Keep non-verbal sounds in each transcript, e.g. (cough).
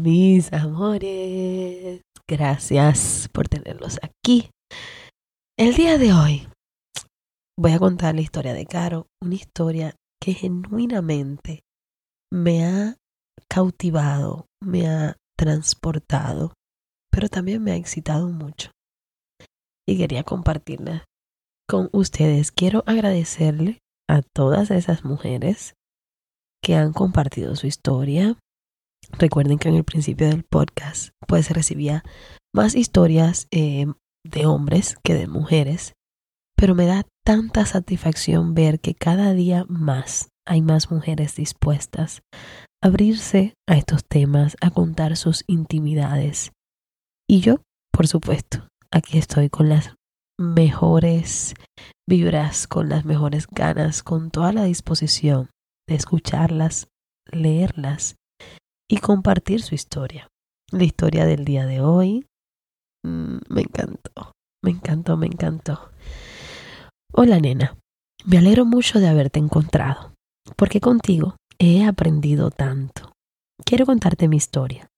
Mis amores, gracias por tenerlos aquí. El día de hoy voy a contar la historia de Caro, una historia que genuinamente me ha cautivado, me ha transportado, pero también me ha excitado mucho. Y quería compartirla con ustedes. Quiero agradecerle a todas esas mujeres que han compartido su historia, Recuerden que en el principio del podcast pues recibía más historias eh, de hombres que de mujeres, pero me da tanta satisfacción ver que cada día más hay más mujeres dispuestas a abrirse a estos temas, a contar sus intimidades. Y yo, por supuesto, aquí estoy con las mejores vibras, con las mejores ganas, con toda la disposición de escucharlas, leerlas y compartir su historia. La historia del día de hoy mm, me encantó, me encantó, me encantó. Hola nena, me alegro mucho de haberte encontrado, porque contigo he aprendido tanto. Quiero contarte mi historia.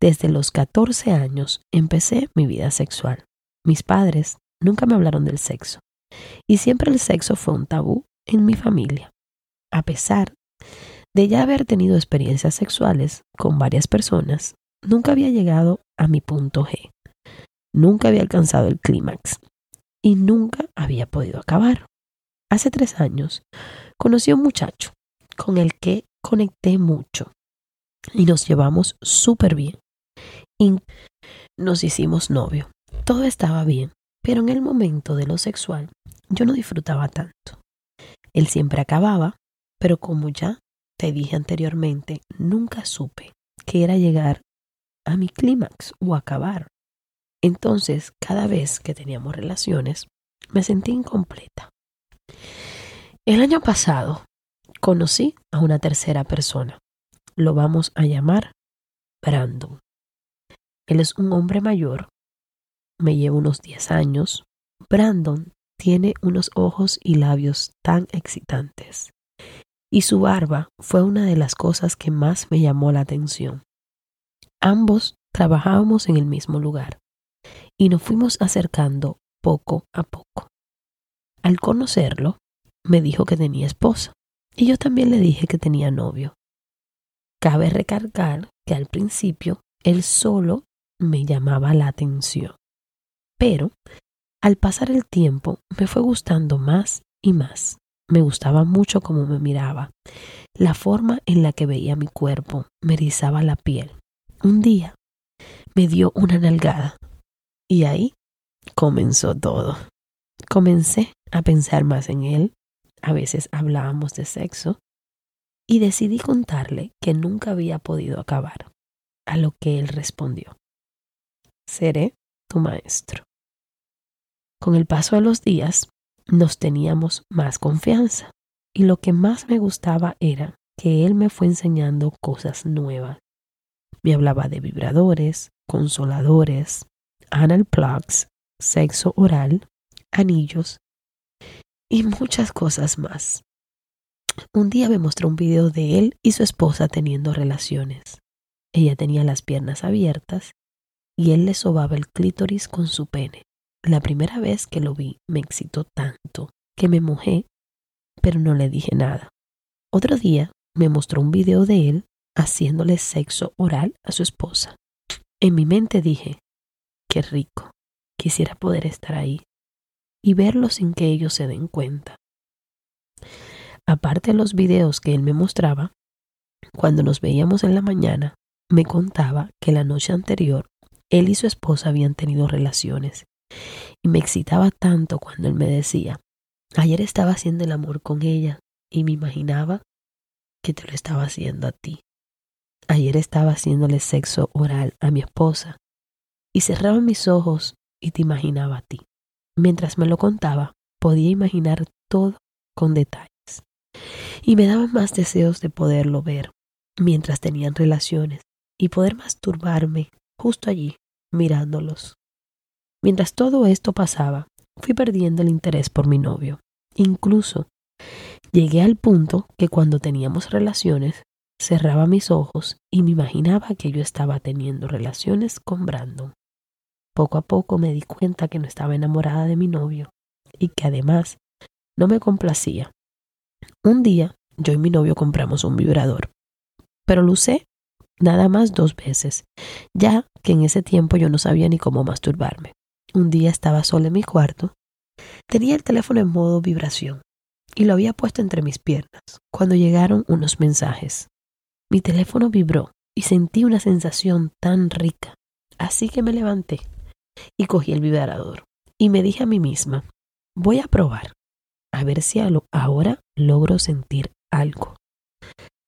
Desde los 14 años empecé mi vida sexual. Mis padres nunca me hablaron del sexo, y siempre el sexo fue un tabú en mi familia. A pesar de ya haber tenido experiencias sexuales con varias personas, nunca había llegado a mi punto G. Nunca había alcanzado el clímax y nunca había podido acabar. Hace tres años conocí a un muchacho con el que conecté mucho y nos llevamos súper bien. Nos hicimos novio. Todo estaba bien, pero en el momento de lo sexual yo no disfrutaba tanto. Él siempre acababa, pero como ya te dije anteriormente, nunca supe que era llegar a mi clímax o acabar. Entonces, cada vez que teníamos relaciones, me sentí incompleta. El año pasado conocí a una tercera persona. Lo vamos a llamar Brandon. Él es un hombre mayor, me lleva unos 10 años. Brandon tiene unos ojos y labios tan excitantes y su barba fue una de las cosas que más me llamó la atención. Ambos trabajábamos en el mismo lugar y nos fuimos acercando poco a poco. Al conocerlo, me dijo que tenía esposa y yo también le dije que tenía novio. Cabe recargar que al principio él solo me llamaba la atención, pero al pasar el tiempo me fue gustando más y más. Me gustaba mucho cómo me miraba, la forma en la que veía mi cuerpo, me erizaba la piel. Un día me dio una nalgada y ahí comenzó todo. Comencé a pensar más en él, a veces hablábamos de sexo, y decidí contarle que nunca había podido acabar, a lo que él respondió, seré tu maestro. Con el paso de los días, nos teníamos más confianza. Y lo que más me gustaba era que él me fue enseñando cosas nuevas. Me hablaba de vibradores, consoladores, anal plugs, sexo oral, anillos y muchas cosas más. Un día me mostró un video de él y su esposa teniendo relaciones. Ella tenía las piernas abiertas y él le sobaba el clítoris con su pene. La primera vez que lo vi me excitó tanto que me mojé, pero no le dije nada. Otro día me mostró un video de él haciéndole sexo oral a su esposa. En mi mente dije, qué rico, quisiera poder estar ahí y verlo sin que ellos se den cuenta. Aparte de los videos que él me mostraba, cuando nos veíamos en la mañana, me contaba que la noche anterior él y su esposa habían tenido relaciones y me excitaba tanto cuando él me decía, ayer estaba haciendo el amor con ella y me imaginaba que te lo estaba haciendo a ti. Ayer estaba haciéndole sexo oral a mi esposa y cerraba mis ojos y te imaginaba a ti. Mientras me lo contaba, podía imaginar todo con detalles. Y me daban más deseos de poderlo ver mientras tenían relaciones y poder masturbarme justo allí, mirándolos. Mientras todo esto pasaba, fui perdiendo el interés por mi novio. Incluso llegué al punto que cuando teníamos relaciones, cerraba mis ojos y me imaginaba que yo estaba teniendo relaciones con Brandon. Poco a poco me di cuenta que no estaba enamorada de mi novio y que además no me complacía. Un día yo y mi novio compramos un vibrador, pero lo usé nada más dos veces, ya que en ese tiempo yo no sabía ni cómo masturbarme. Un día estaba sola en mi cuarto, tenía el teléfono en modo vibración y lo había puesto entre mis piernas cuando llegaron unos mensajes. Mi teléfono vibró y sentí una sensación tan rica, así que me levanté y cogí el vibrador y me dije a mí misma, voy a probar, a ver si ahora logro sentir algo.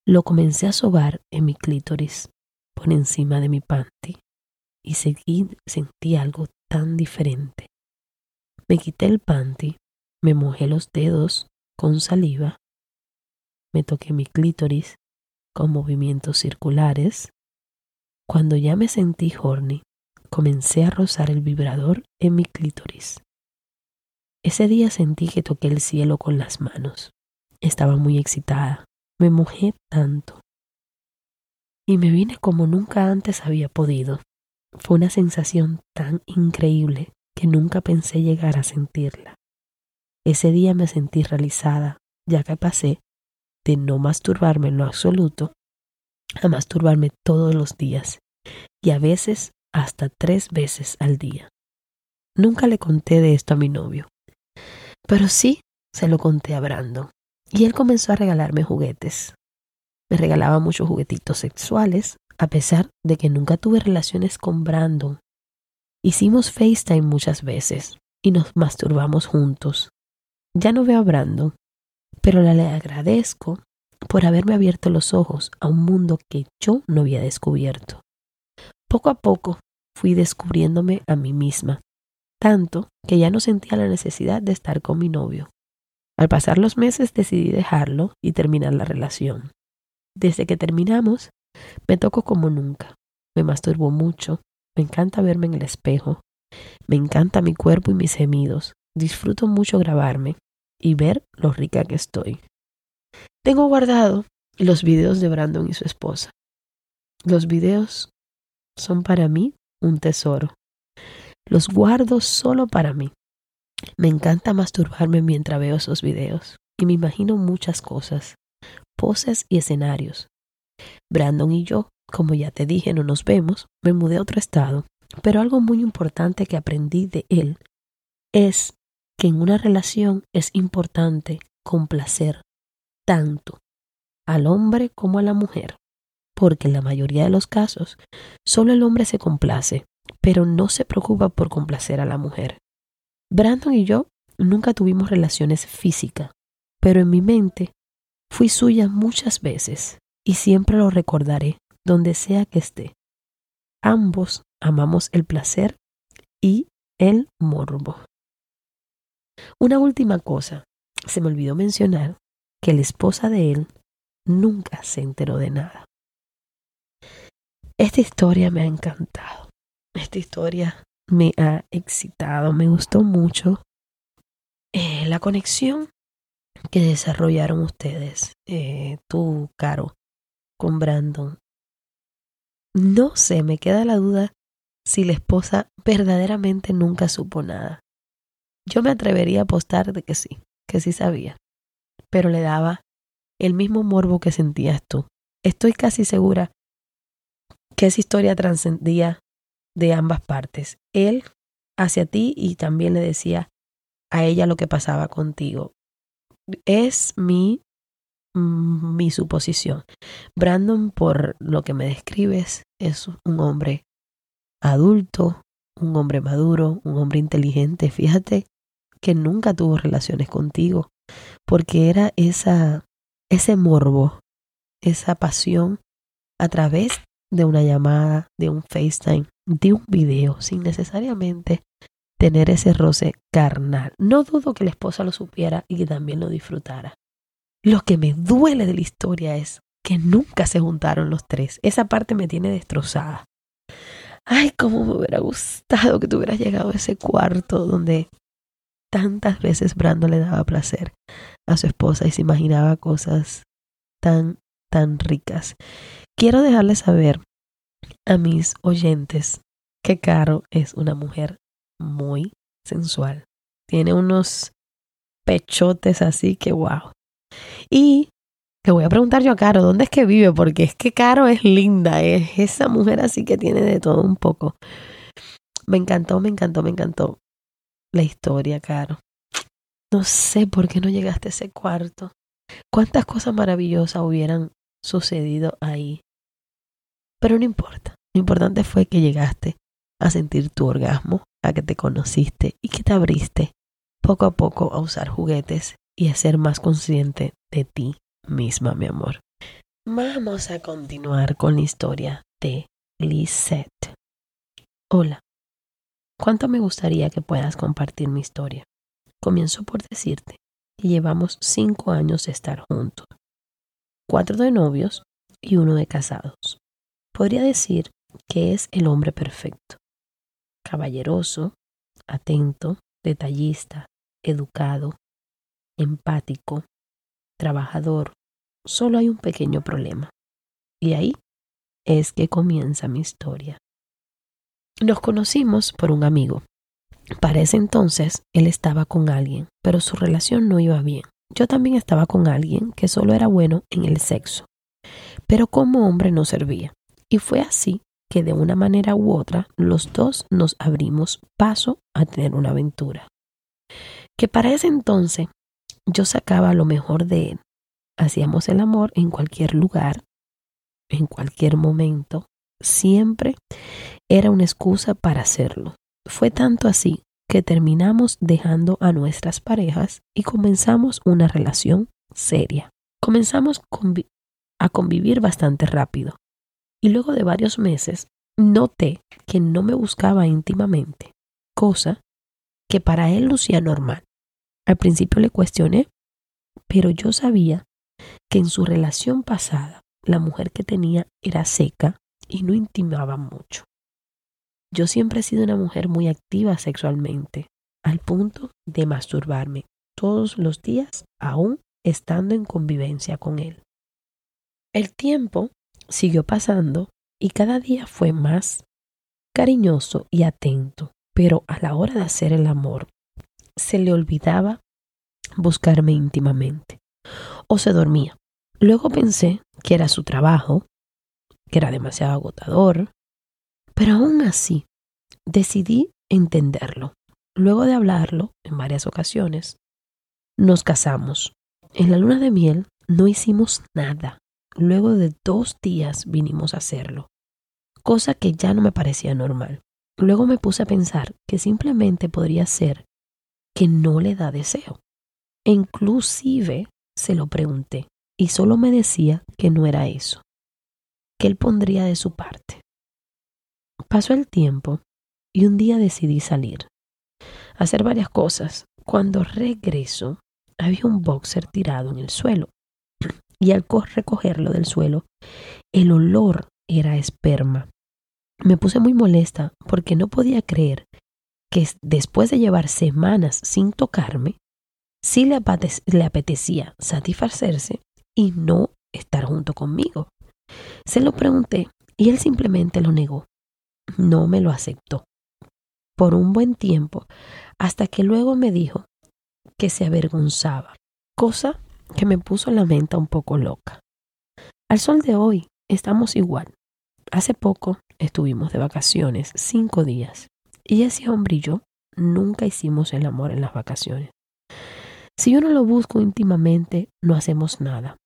Lo comencé a sobar en mi clítoris por encima de mi panty y seguí, sentí algo tan diferente. Me quité el panty, me mojé los dedos con saliva, me toqué mi clítoris con movimientos circulares. Cuando ya me sentí horny, comencé a rozar el vibrador en mi clítoris. Ese día sentí que toqué el cielo con las manos. Estaba muy excitada. Me mojé tanto. Y me vine como nunca antes había podido. Fue una sensación tan increíble que nunca pensé llegar a sentirla. Ese día me sentí realizada, ya que pasé de no masturbarme en lo absoluto a masturbarme todos los días y a veces hasta tres veces al día. Nunca le conté de esto a mi novio, pero sí se lo conté a Brandon y él comenzó a regalarme juguetes. Me regalaba muchos juguetitos sexuales, a pesar de que nunca tuve relaciones con Brandon. Hicimos FaceTime muchas veces y nos masturbamos juntos. Ya no veo a Brandon, pero le agradezco por haberme abierto los ojos a un mundo que yo no había descubierto. Poco a poco fui descubriéndome a mí misma, tanto que ya no sentía la necesidad de estar con mi novio. Al pasar los meses decidí dejarlo y terminar la relación. Desde que terminamos, me toco como nunca. Me masturbo mucho, me encanta verme en el espejo, me encanta mi cuerpo y mis gemidos. Disfruto mucho grabarme y ver lo rica que estoy. Tengo guardado los videos de Brandon y su esposa. Los videos son para mí un tesoro. Los guardo solo para mí. Me encanta masturbarme mientras veo esos videos y me imagino muchas cosas, poses y escenarios. Brandon y yo, como ya te dije, no nos vemos, me mudé a otro estado, pero algo muy importante que aprendí de él es que en una relación es importante complacer tanto al hombre como a la mujer, porque en la mayoría de los casos solo el hombre se complace, pero no se preocupa por complacer a la mujer. Brandon y yo nunca tuvimos relaciones físicas, pero en mi mente fui suya muchas veces y siempre lo recordaré donde sea que esté. Ambos amamos el placer y el morbo. Una última cosa, se me olvidó mencionar que la esposa de él nunca se enteró de nada. Esta historia me ha encantado. Esta historia me ha excitado, me gustó mucho eh, la conexión que desarrollaron ustedes, eh, tú, Caro, con Brandon. No sé, me queda la duda si la esposa verdaderamente nunca supo nada. Yo me atrevería a apostar de que sí, que sí sabía, pero le daba el mismo morbo que sentías tú. Estoy casi segura que esa historia trascendía de ambas partes. Él hacia ti y también le decía a ella lo que pasaba contigo. Es mi, mi suposición. Brandon, por lo que me describes, es un hombre adulto, un hombre maduro, un hombre inteligente. Fíjate que nunca tuvo relaciones contigo, porque era esa, ese morbo, esa pasión a través de una llamada, de un FaceTime, de un video, sin necesariamente tener ese roce carnal. No dudo que la esposa lo supiera y que también lo disfrutara. Lo que me duele de la historia es que nunca se juntaron los tres. Esa parte me tiene destrozada. Ay, cómo me hubiera gustado que tú hubieras llegado a ese cuarto donde tantas veces Brando le daba placer a su esposa y se imaginaba cosas tan, tan ricas. Quiero dejarles saber a mis oyentes que Caro es una mujer muy sensual. Tiene unos pechotes así que wow. Y le voy a preguntar yo a Caro, ¿dónde es que vive? Porque es que Caro es linda, es esa mujer así que tiene de todo un poco. Me encantó, me encantó, me encantó la historia, Caro. No sé por qué no llegaste a ese cuarto. Cuántas cosas maravillosas hubieran sucedido ahí. Pero no importa. Lo importante fue que llegaste a sentir tu orgasmo, a que te conociste y que te abriste poco a poco a usar juguetes y a ser más consciente de ti misma, mi amor. Vamos a continuar con la historia de Lisette. Hola, ¿cuánto me gustaría que puedas compartir mi historia? Comienzo por decirte que llevamos cinco años de estar juntos, cuatro de novios y uno de casados. Podría decir que es el hombre perfecto, caballeroso, atento, detallista, educado, empático, trabajador. Solo hay un pequeño problema. Y ahí es que comienza mi historia. Nos conocimos por un amigo. Para ese entonces él estaba con alguien, pero su relación no iba bien. Yo también estaba con alguien que solo era bueno en el sexo, pero como hombre no servía. Y fue así que de una manera u otra los dos nos abrimos paso a tener una aventura. Que para ese entonces yo sacaba lo mejor de él. Hacíamos el amor en cualquier lugar, en cualquier momento. Siempre era una excusa para hacerlo. Fue tanto así que terminamos dejando a nuestras parejas y comenzamos una relación seria. Comenzamos a convivir bastante rápido y luego de varios meses noté que no me buscaba íntimamente, cosa que para él lucía normal. Al principio le cuestioné, pero yo sabía que en su relación pasada la mujer que tenía era seca y no intimaba mucho. Yo siempre he sido una mujer muy activa sexualmente, al punto de masturbarme todos los días, aún estando en convivencia con él. El tiempo siguió pasando y cada día fue más cariñoso y atento, pero a la hora de hacer el amor se le olvidaba buscarme íntimamente o se dormía. Luego pensé que era su trabajo, que era demasiado agotador, pero aún así decidí entenderlo. Luego de hablarlo en varias ocasiones, nos casamos. En la luna de miel no hicimos nada, Luego de dos días vinimos a hacerlo, cosa que ya no me parecía normal. Luego me puse a pensar que simplemente podría ser que no le da deseo. E inclusive se lo pregunté y solo me decía que no era eso, que él pondría de su parte. Pasó el tiempo y un día decidí salir, hacer varias cosas. Cuando regreso, había un boxer tirado en el suelo (clears throat) y al recogerlo del suelo, el olor era esperma. Me puse muy molesta porque no podía creer que después de llevar semanas sin tocarme, sí le, le apetecía satisfacerse y no estar junto conmigo. Se lo pregunté y él simplemente lo negó. No me lo aceptó. Por un buen tiempo, hasta que luego me dijo que se avergonzaba, cosa que me puso la mente un poco loca. Al sol de hoy estamos igual. Hace poco estuvimos de vacaciones cinco días y ese hombre y yo nunca hicimos el amor en las vacaciones. Si yo no lo busco íntimamente, no hacemos nada,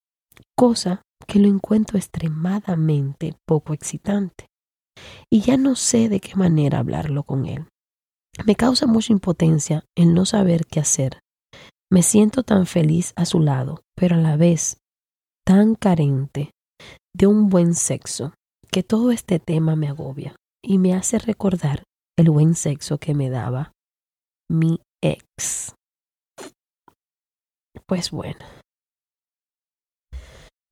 cosa que lo encuentro extremadamente poco excitante. Y ya no sé de qué manera hablarlo con él. Me causa mucha impotencia el no saber qué hacer me siento tan feliz a su lado, pero a la vez tan carente de un buen sexo, que todo este tema me agobia y me hace recordar el buen sexo que me daba mi ex. Pues bueno,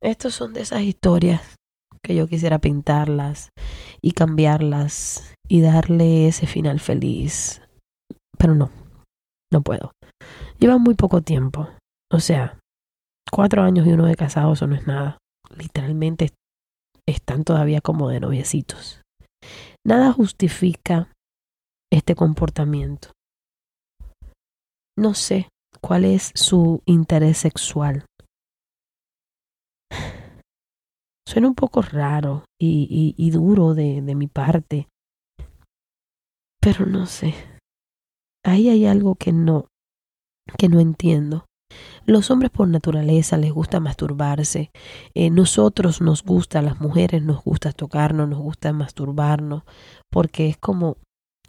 estos son de esas historias que yo quisiera pintarlas y cambiarlas y darle ese final feliz. Pero no, no puedo. Lleva muy poco tiempo. O sea, cuatro años y uno de casado, eso no es nada. Literalmente están todavía como de noviecitos. Nada justifica este comportamiento. No sé cuál es su interés sexual. Suena un poco raro y, duro de, de mi parte, pero no sé. Ahí hay algo que no, que no entiendo. Los hombres por naturaleza les gusta masturbarse. Eh, nosotros nos gusta, las mujeres nos gusta tocarnos, nos gusta masturbarnos, porque es como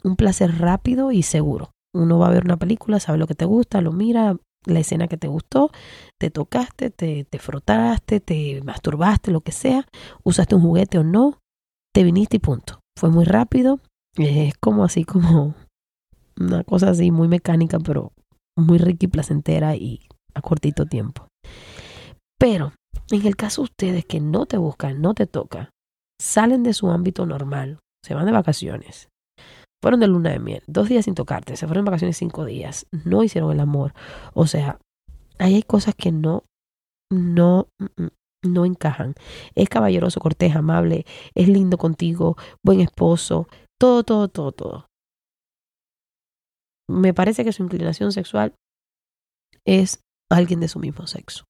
un placer rápido y seguro. Uno va a ver una película, sabe lo que te gusta, lo mira, la escena que te gustó, te tocaste, te, te frotaste, te masturbaste, lo que sea, usaste un juguete o no, te viniste y punto. Fue muy rápido, es como así como (laughs) una cosa así muy mecánica, pero muy rica y placentera y a cortito tiempo. Pero en el caso de ustedes que no te buscan, no te toca, salen de su ámbito normal, se van de vacaciones, fueron de luna de miel, dos días sin tocarte, se fueron de vacaciones cinco días, no hicieron el amor. O sea, ahí hay cosas que no, no, mm, mm, no encajan. Es caballeroso, cortés, amable, es lindo contigo, buen esposo, todo, todo, todo, todo. Me parece que su inclinación sexual es alguien de su mismo sexo.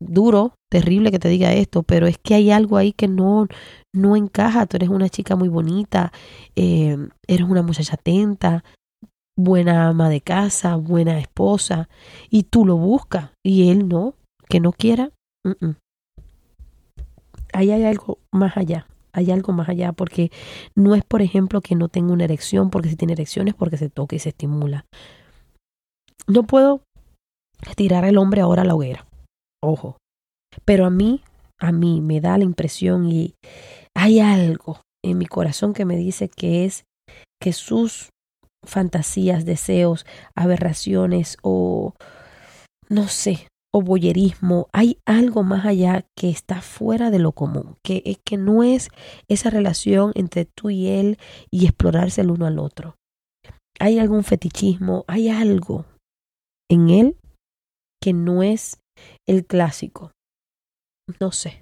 Duro, terrible que te diga esto, pero es que hay algo ahí que no, no encaja. Tú eres una chica muy bonita, eh, eres una muchacha atenta, buena ama de casa, buena esposa, y tú lo buscas y él no, que no quiera. Ahí hay algo más allá, hay algo más allá, porque no es, por ejemplo, que no tenga una erección, porque si tiene erección es porque se toca y se estimula. No puedo tirar al hombre ahora a la hoguera, ojo, pero a mí, a mí me da la impresión y hay algo en mi corazón que me dice que es que sus fantasías, deseos, aberraciones o no sé, o boyerismo, hay algo más allá que está fuera de lo común, que es que no es esa relación entre tú y él y explorarse el uno al otro. Hay algún fetichismo, hay algo en él que no es el clásico. No sé.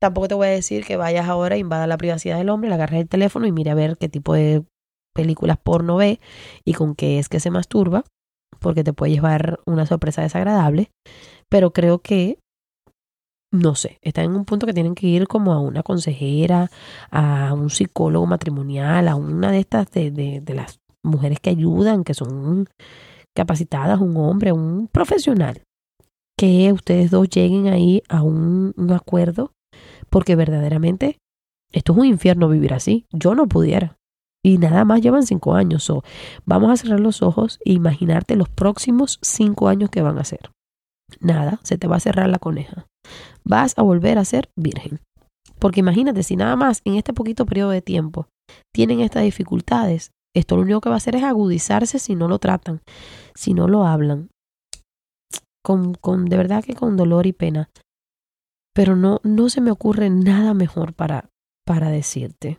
Tampoco te voy a decir que vayas ahora, invada la privacidad del hombre, le agarres el teléfono y mire a ver qué tipo de películas porno ve y con qué es que se masturba, porque te puede llevar una sorpresa desagradable. Pero creo que, no sé, están en un punto que tienen que ir como a una consejera, a un psicólogo matrimonial, a una de estas de, de, de las mujeres que ayudan, que son capacitadas, un hombre, un profesional, que ustedes dos lleguen ahí a un, acuerdo porque verdaderamente esto es un infierno vivir así. Yo no pudiera. Y nada más llevan cinco años. o vamos a cerrar los ojos e imaginarte los próximos cinco años que van a ser. Nada, se te va a cerrar la coneja. Vas a volver a ser virgen. Porque imagínate, si nada más en este poquito periodo de tiempo tienen estas dificultades, esto lo único que va a hacer es agudizarse si no lo tratan, si no lo hablan. Con, con de verdad que con dolor y pena pero no, no se me ocurre nada mejor para, para decirte,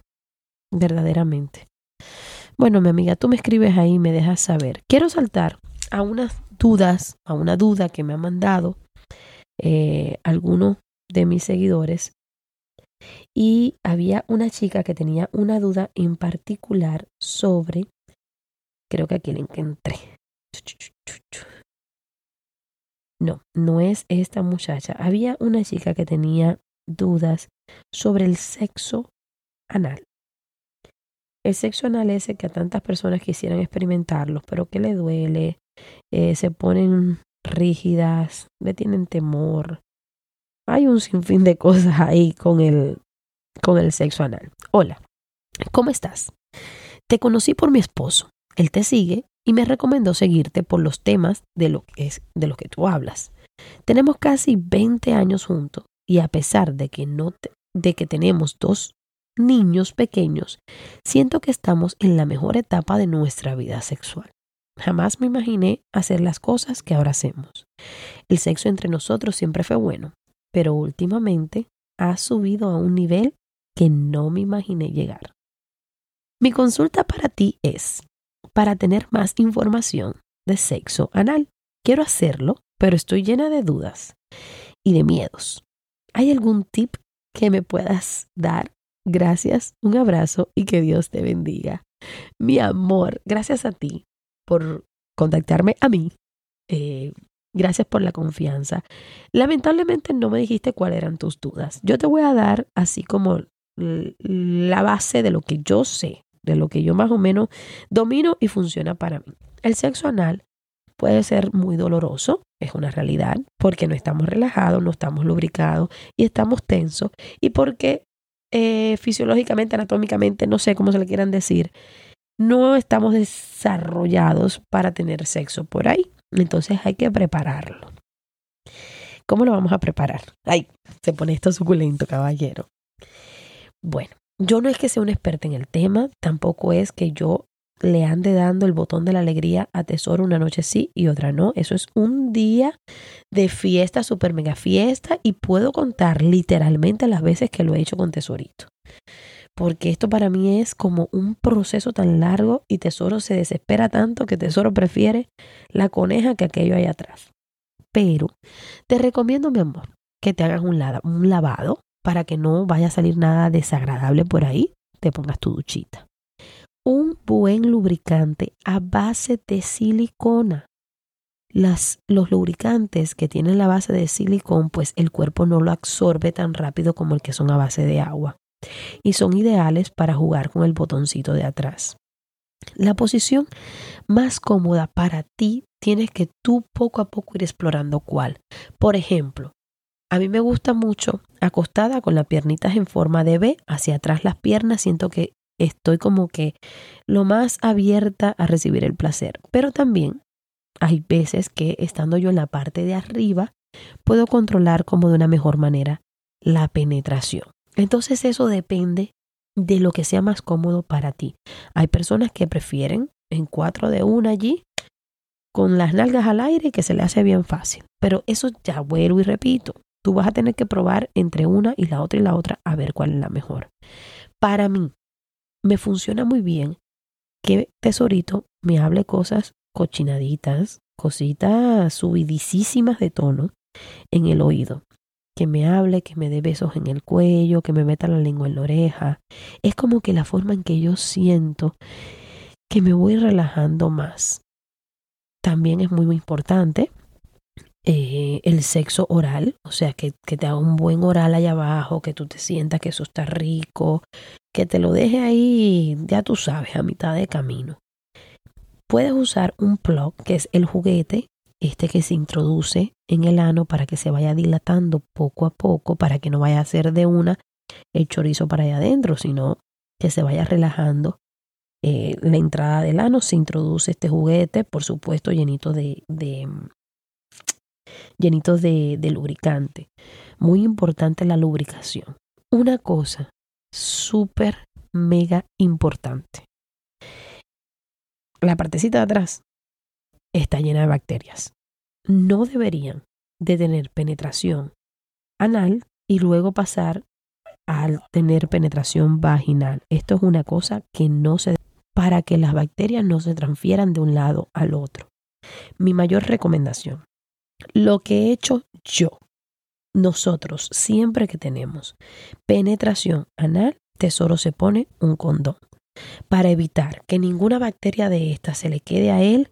verdaderamente. Bueno, mi amiga, tú me escribes ahí y me dejas saber. Quiero saltar a unas dudas, a una duda que me ha mandado eh, algunos de mis seguidores. Y había una chica que tenía una duda en particular sobre, creo que aquí le encontré. No, no es esta muchacha. Había una chica que tenía dudas sobre el sexo anal. El sexo anal es el que a tantas personas quisieran experimentarlo, pero que le duele, eh, se ponen rígidas, le tienen temor. Hay un sinfín de cosas ahí con el, con el sexo anal. Hola, ¿cómo estás? Te conocí por mi esposo. Él te sigue y me recomendó seguirte por los temas de, lo que es, de los que tú hablas. Tenemos casi 20 años juntos y a pesar de que no de que tenemos dos niños pequeños, siento que estamos en la mejor etapa de nuestra vida sexual. Jamás me imaginé hacer las cosas que ahora hacemos. El sexo entre nosotros siempre fue bueno, pero últimamente ha subido a un nivel que no me imaginé llegar. Mi consulta para ti es, para tener más información de sexo anal. Quiero hacerlo, pero estoy llena de dudas y de miedos. ¿Hay algún tip que me puedas dar? Gracias, un abrazo y que Dios te bendiga. Mi amor, gracias a ti por contactarme a mí. Eh, gracias por la confianza. Lamentablemente no me dijiste cuáles eran tus dudas. Yo te voy a dar así como la base de lo que yo sé, de lo que yo más o menos domino y funciona para mí. El sexo anal puede ser muy doloroso, es una realidad, porque no estamos relajados, no estamos lubricados y estamos tensos y porque eh, fisiológicamente, anatómicamente, no sé cómo se le quieran decir, no estamos desarrollados para tener sexo por ahí. Entonces hay que prepararlo. ¿Cómo lo vamos a preparar? Ay, se pone esto suculento, caballero. Bueno, yo no es que sea un experta en el tema, tampoco es que yo le ande dando el botón de la alegría a Tesoro una noche sí y otra no. Eso es un día de fiesta, super mega fiesta, y puedo contar literalmente las veces que lo he hecho con Tesorito. Porque esto para mí es como un proceso tan largo y Tesoro se desespera tanto que Tesoro prefiere la coneja que aquello ahí atrás. Pero te recomiendo, mi amor, que te hagas un, un lavado para que no vaya a salir nada desagradable por ahí. Te pongas tu duchita un buen lubricante a base de silicona. Las, los lubricantes que tienen la base de silicón, pues el cuerpo no lo absorbe tan rápido como el que son a base de agua. Y son ideales para jugar con el botoncito de atrás. La posición más cómoda para ti tienes que tú poco a poco ir explorando cuál. Por ejemplo, a mí me gusta mucho acostada con las piernitas en forma de B, hacia atrás las piernas, siento que estoy como que lo más abierta a recibir el placer. Pero también hay veces que estando yo en la parte de arriba, puedo controlar como de una mejor manera la penetración. Entonces eso depende de lo que sea más cómodo para ti. Hay personas que prefieren en cuatro de una allí, con las nalgas al aire que se le hace bien fácil. Pero eso ya vuelvo y repito. Tú vas a tener que probar entre una y la otra y la otra a ver cuál es la mejor. Para mí, me funciona muy bien que Tesorito me hable cosas cochinaditas, cositas subidísimas de tono en el oído. Que me hable, que me dé besos en el cuello, que me meta la lengua en la oreja. Es como que la forma en que yo siento que me voy relajando más. También es muy, muy importante eh, el sexo oral, o sea, que, que, te haga un buen oral allá abajo, que tú te sientas que eso está rico, que te lo deje ahí, ya tú sabes, a mitad de camino. Puedes usar un plug, que es el juguete, este que se introduce en el ano para que se vaya dilatando poco a poco, para que no vaya a ser de una el chorizo para allá adentro, sino que se vaya relajando eh, la entrada del ano, se introduce este juguete, por supuesto, llenito de, de, llenitos de, lubricante. Muy importante la lubricación. Una cosa súper, mega importante. La partecita de atrás está llena de bacterias. No deberían de tener penetración anal y luego pasar al tener penetración vaginal. Esto es una cosa que no se para que las bacterias no se transfieran de un lado al otro. Mi mayor recomendación, lo que he hecho yo, nosotros, siempre que tenemos penetración anal, tesoro se pone un condón para evitar que ninguna bacteria de esta se le quede a él,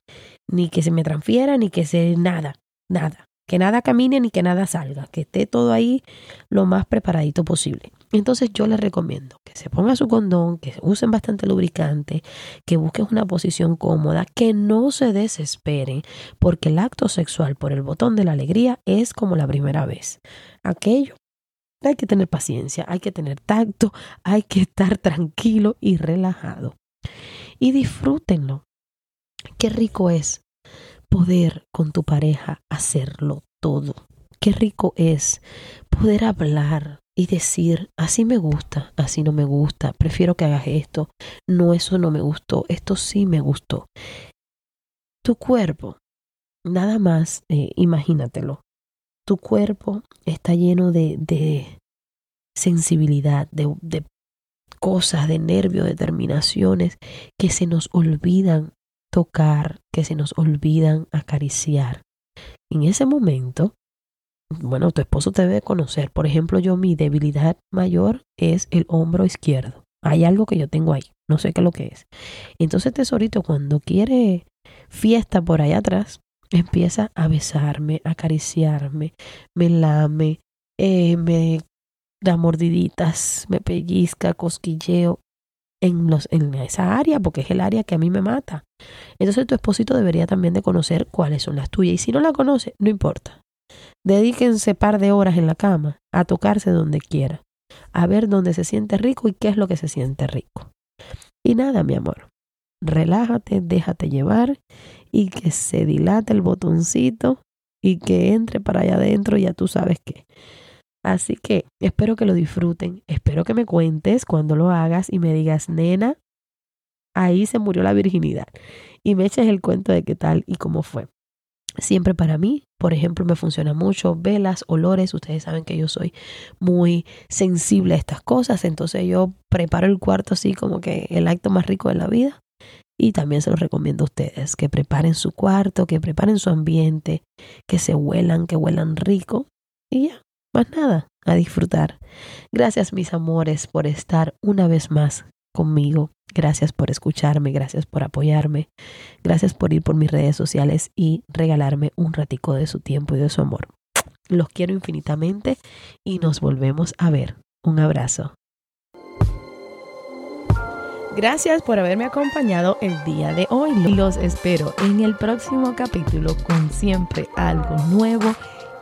ni que se me transfiera, ni que se nada, nada. Que nada camine ni que nada salga, que esté todo ahí lo más preparadito posible. Entonces yo les recomiendo que se ponga su condón, que usen bastante lubricante, que busquen una posición cómoda, que no se desesperen, porque el acto sexual por el botón de la alegría es como la primera vez. Aquello hay que tener paciencia, hay que tener tacto, hay que estar tranquilo y relajado. Y disfrútenlo. Qué rico es poder con tu pareja hacerlo todo. qué rico es poder hablar y decir, así me gusta, así no me gusta, prefiero que hagas esto, no, eso no me gustó, esto sí me gustó. Tu cuerpo, nada más, eh, imagínatelo, tu cuerpo está lleno de, de sensibilidad, de, de cosas, de nervios, determinaciones que se nos olvidan tocar, que se nos olvidan acariciar. En ese momento, bueno, tu esposo te debe conocer. Por ejemplo, yo mi debilidad mayor es el hombro izquierdo. Hay algo que yo tengo ahí, no sé qué es lo que es. Entonces, tesorito, cuando quiere fiesta por allá atrás, empieza a besarme, a acariciarme, me lame, eh, me da mordiditas, me pellizca, cosquilleo en, los, en esa área, porque es el área que a mí me mata. Entonces tu esposito debería también de conocer cuáles son las tuyas. Y si no la conoce, no importa. Dedíquense par de horas en la cama a tocarse donde quiera, a ver dónde se siente rico y qué es lo que se siente rico. Y nada, mi amor, relájate, déjate llevar y que se dilate el botoncito y que entre para allá adentro, ya tú sabes qué. Así que espero que lo disfruten, espero que me cuentes cuando lo hagas y me digas, nena, ahí se murió la virginidad. Y me eches el cuento de qué tal y cómo fue. Siempre para mí, por ejemplo, me funciona mucho velas, olores. Ustedes saben que yo soy muy sensible a estas cosas. Entonces yo preparo el cuarto así como que el acto más rico de la vida. Y también se los recomiendo a ustedes que preparen su cuarto, que preparen su ambiente, que se huelan, que huelan rico. Y ya, más nada, a disfrutar. Gracias mis amores por estar una vez más conmigo. Gracias por escucharme, gracias por apoyarme, gracias por ir por mis redes sociales y regalarme un ratico de su tiempo y de su amor. Los quiero infinitamente y nos volvemos a ver. Un abrazo. Gracias por haberme acompañado el día de hoy. Los espero en el próximo capítulo con siempre algo nuevo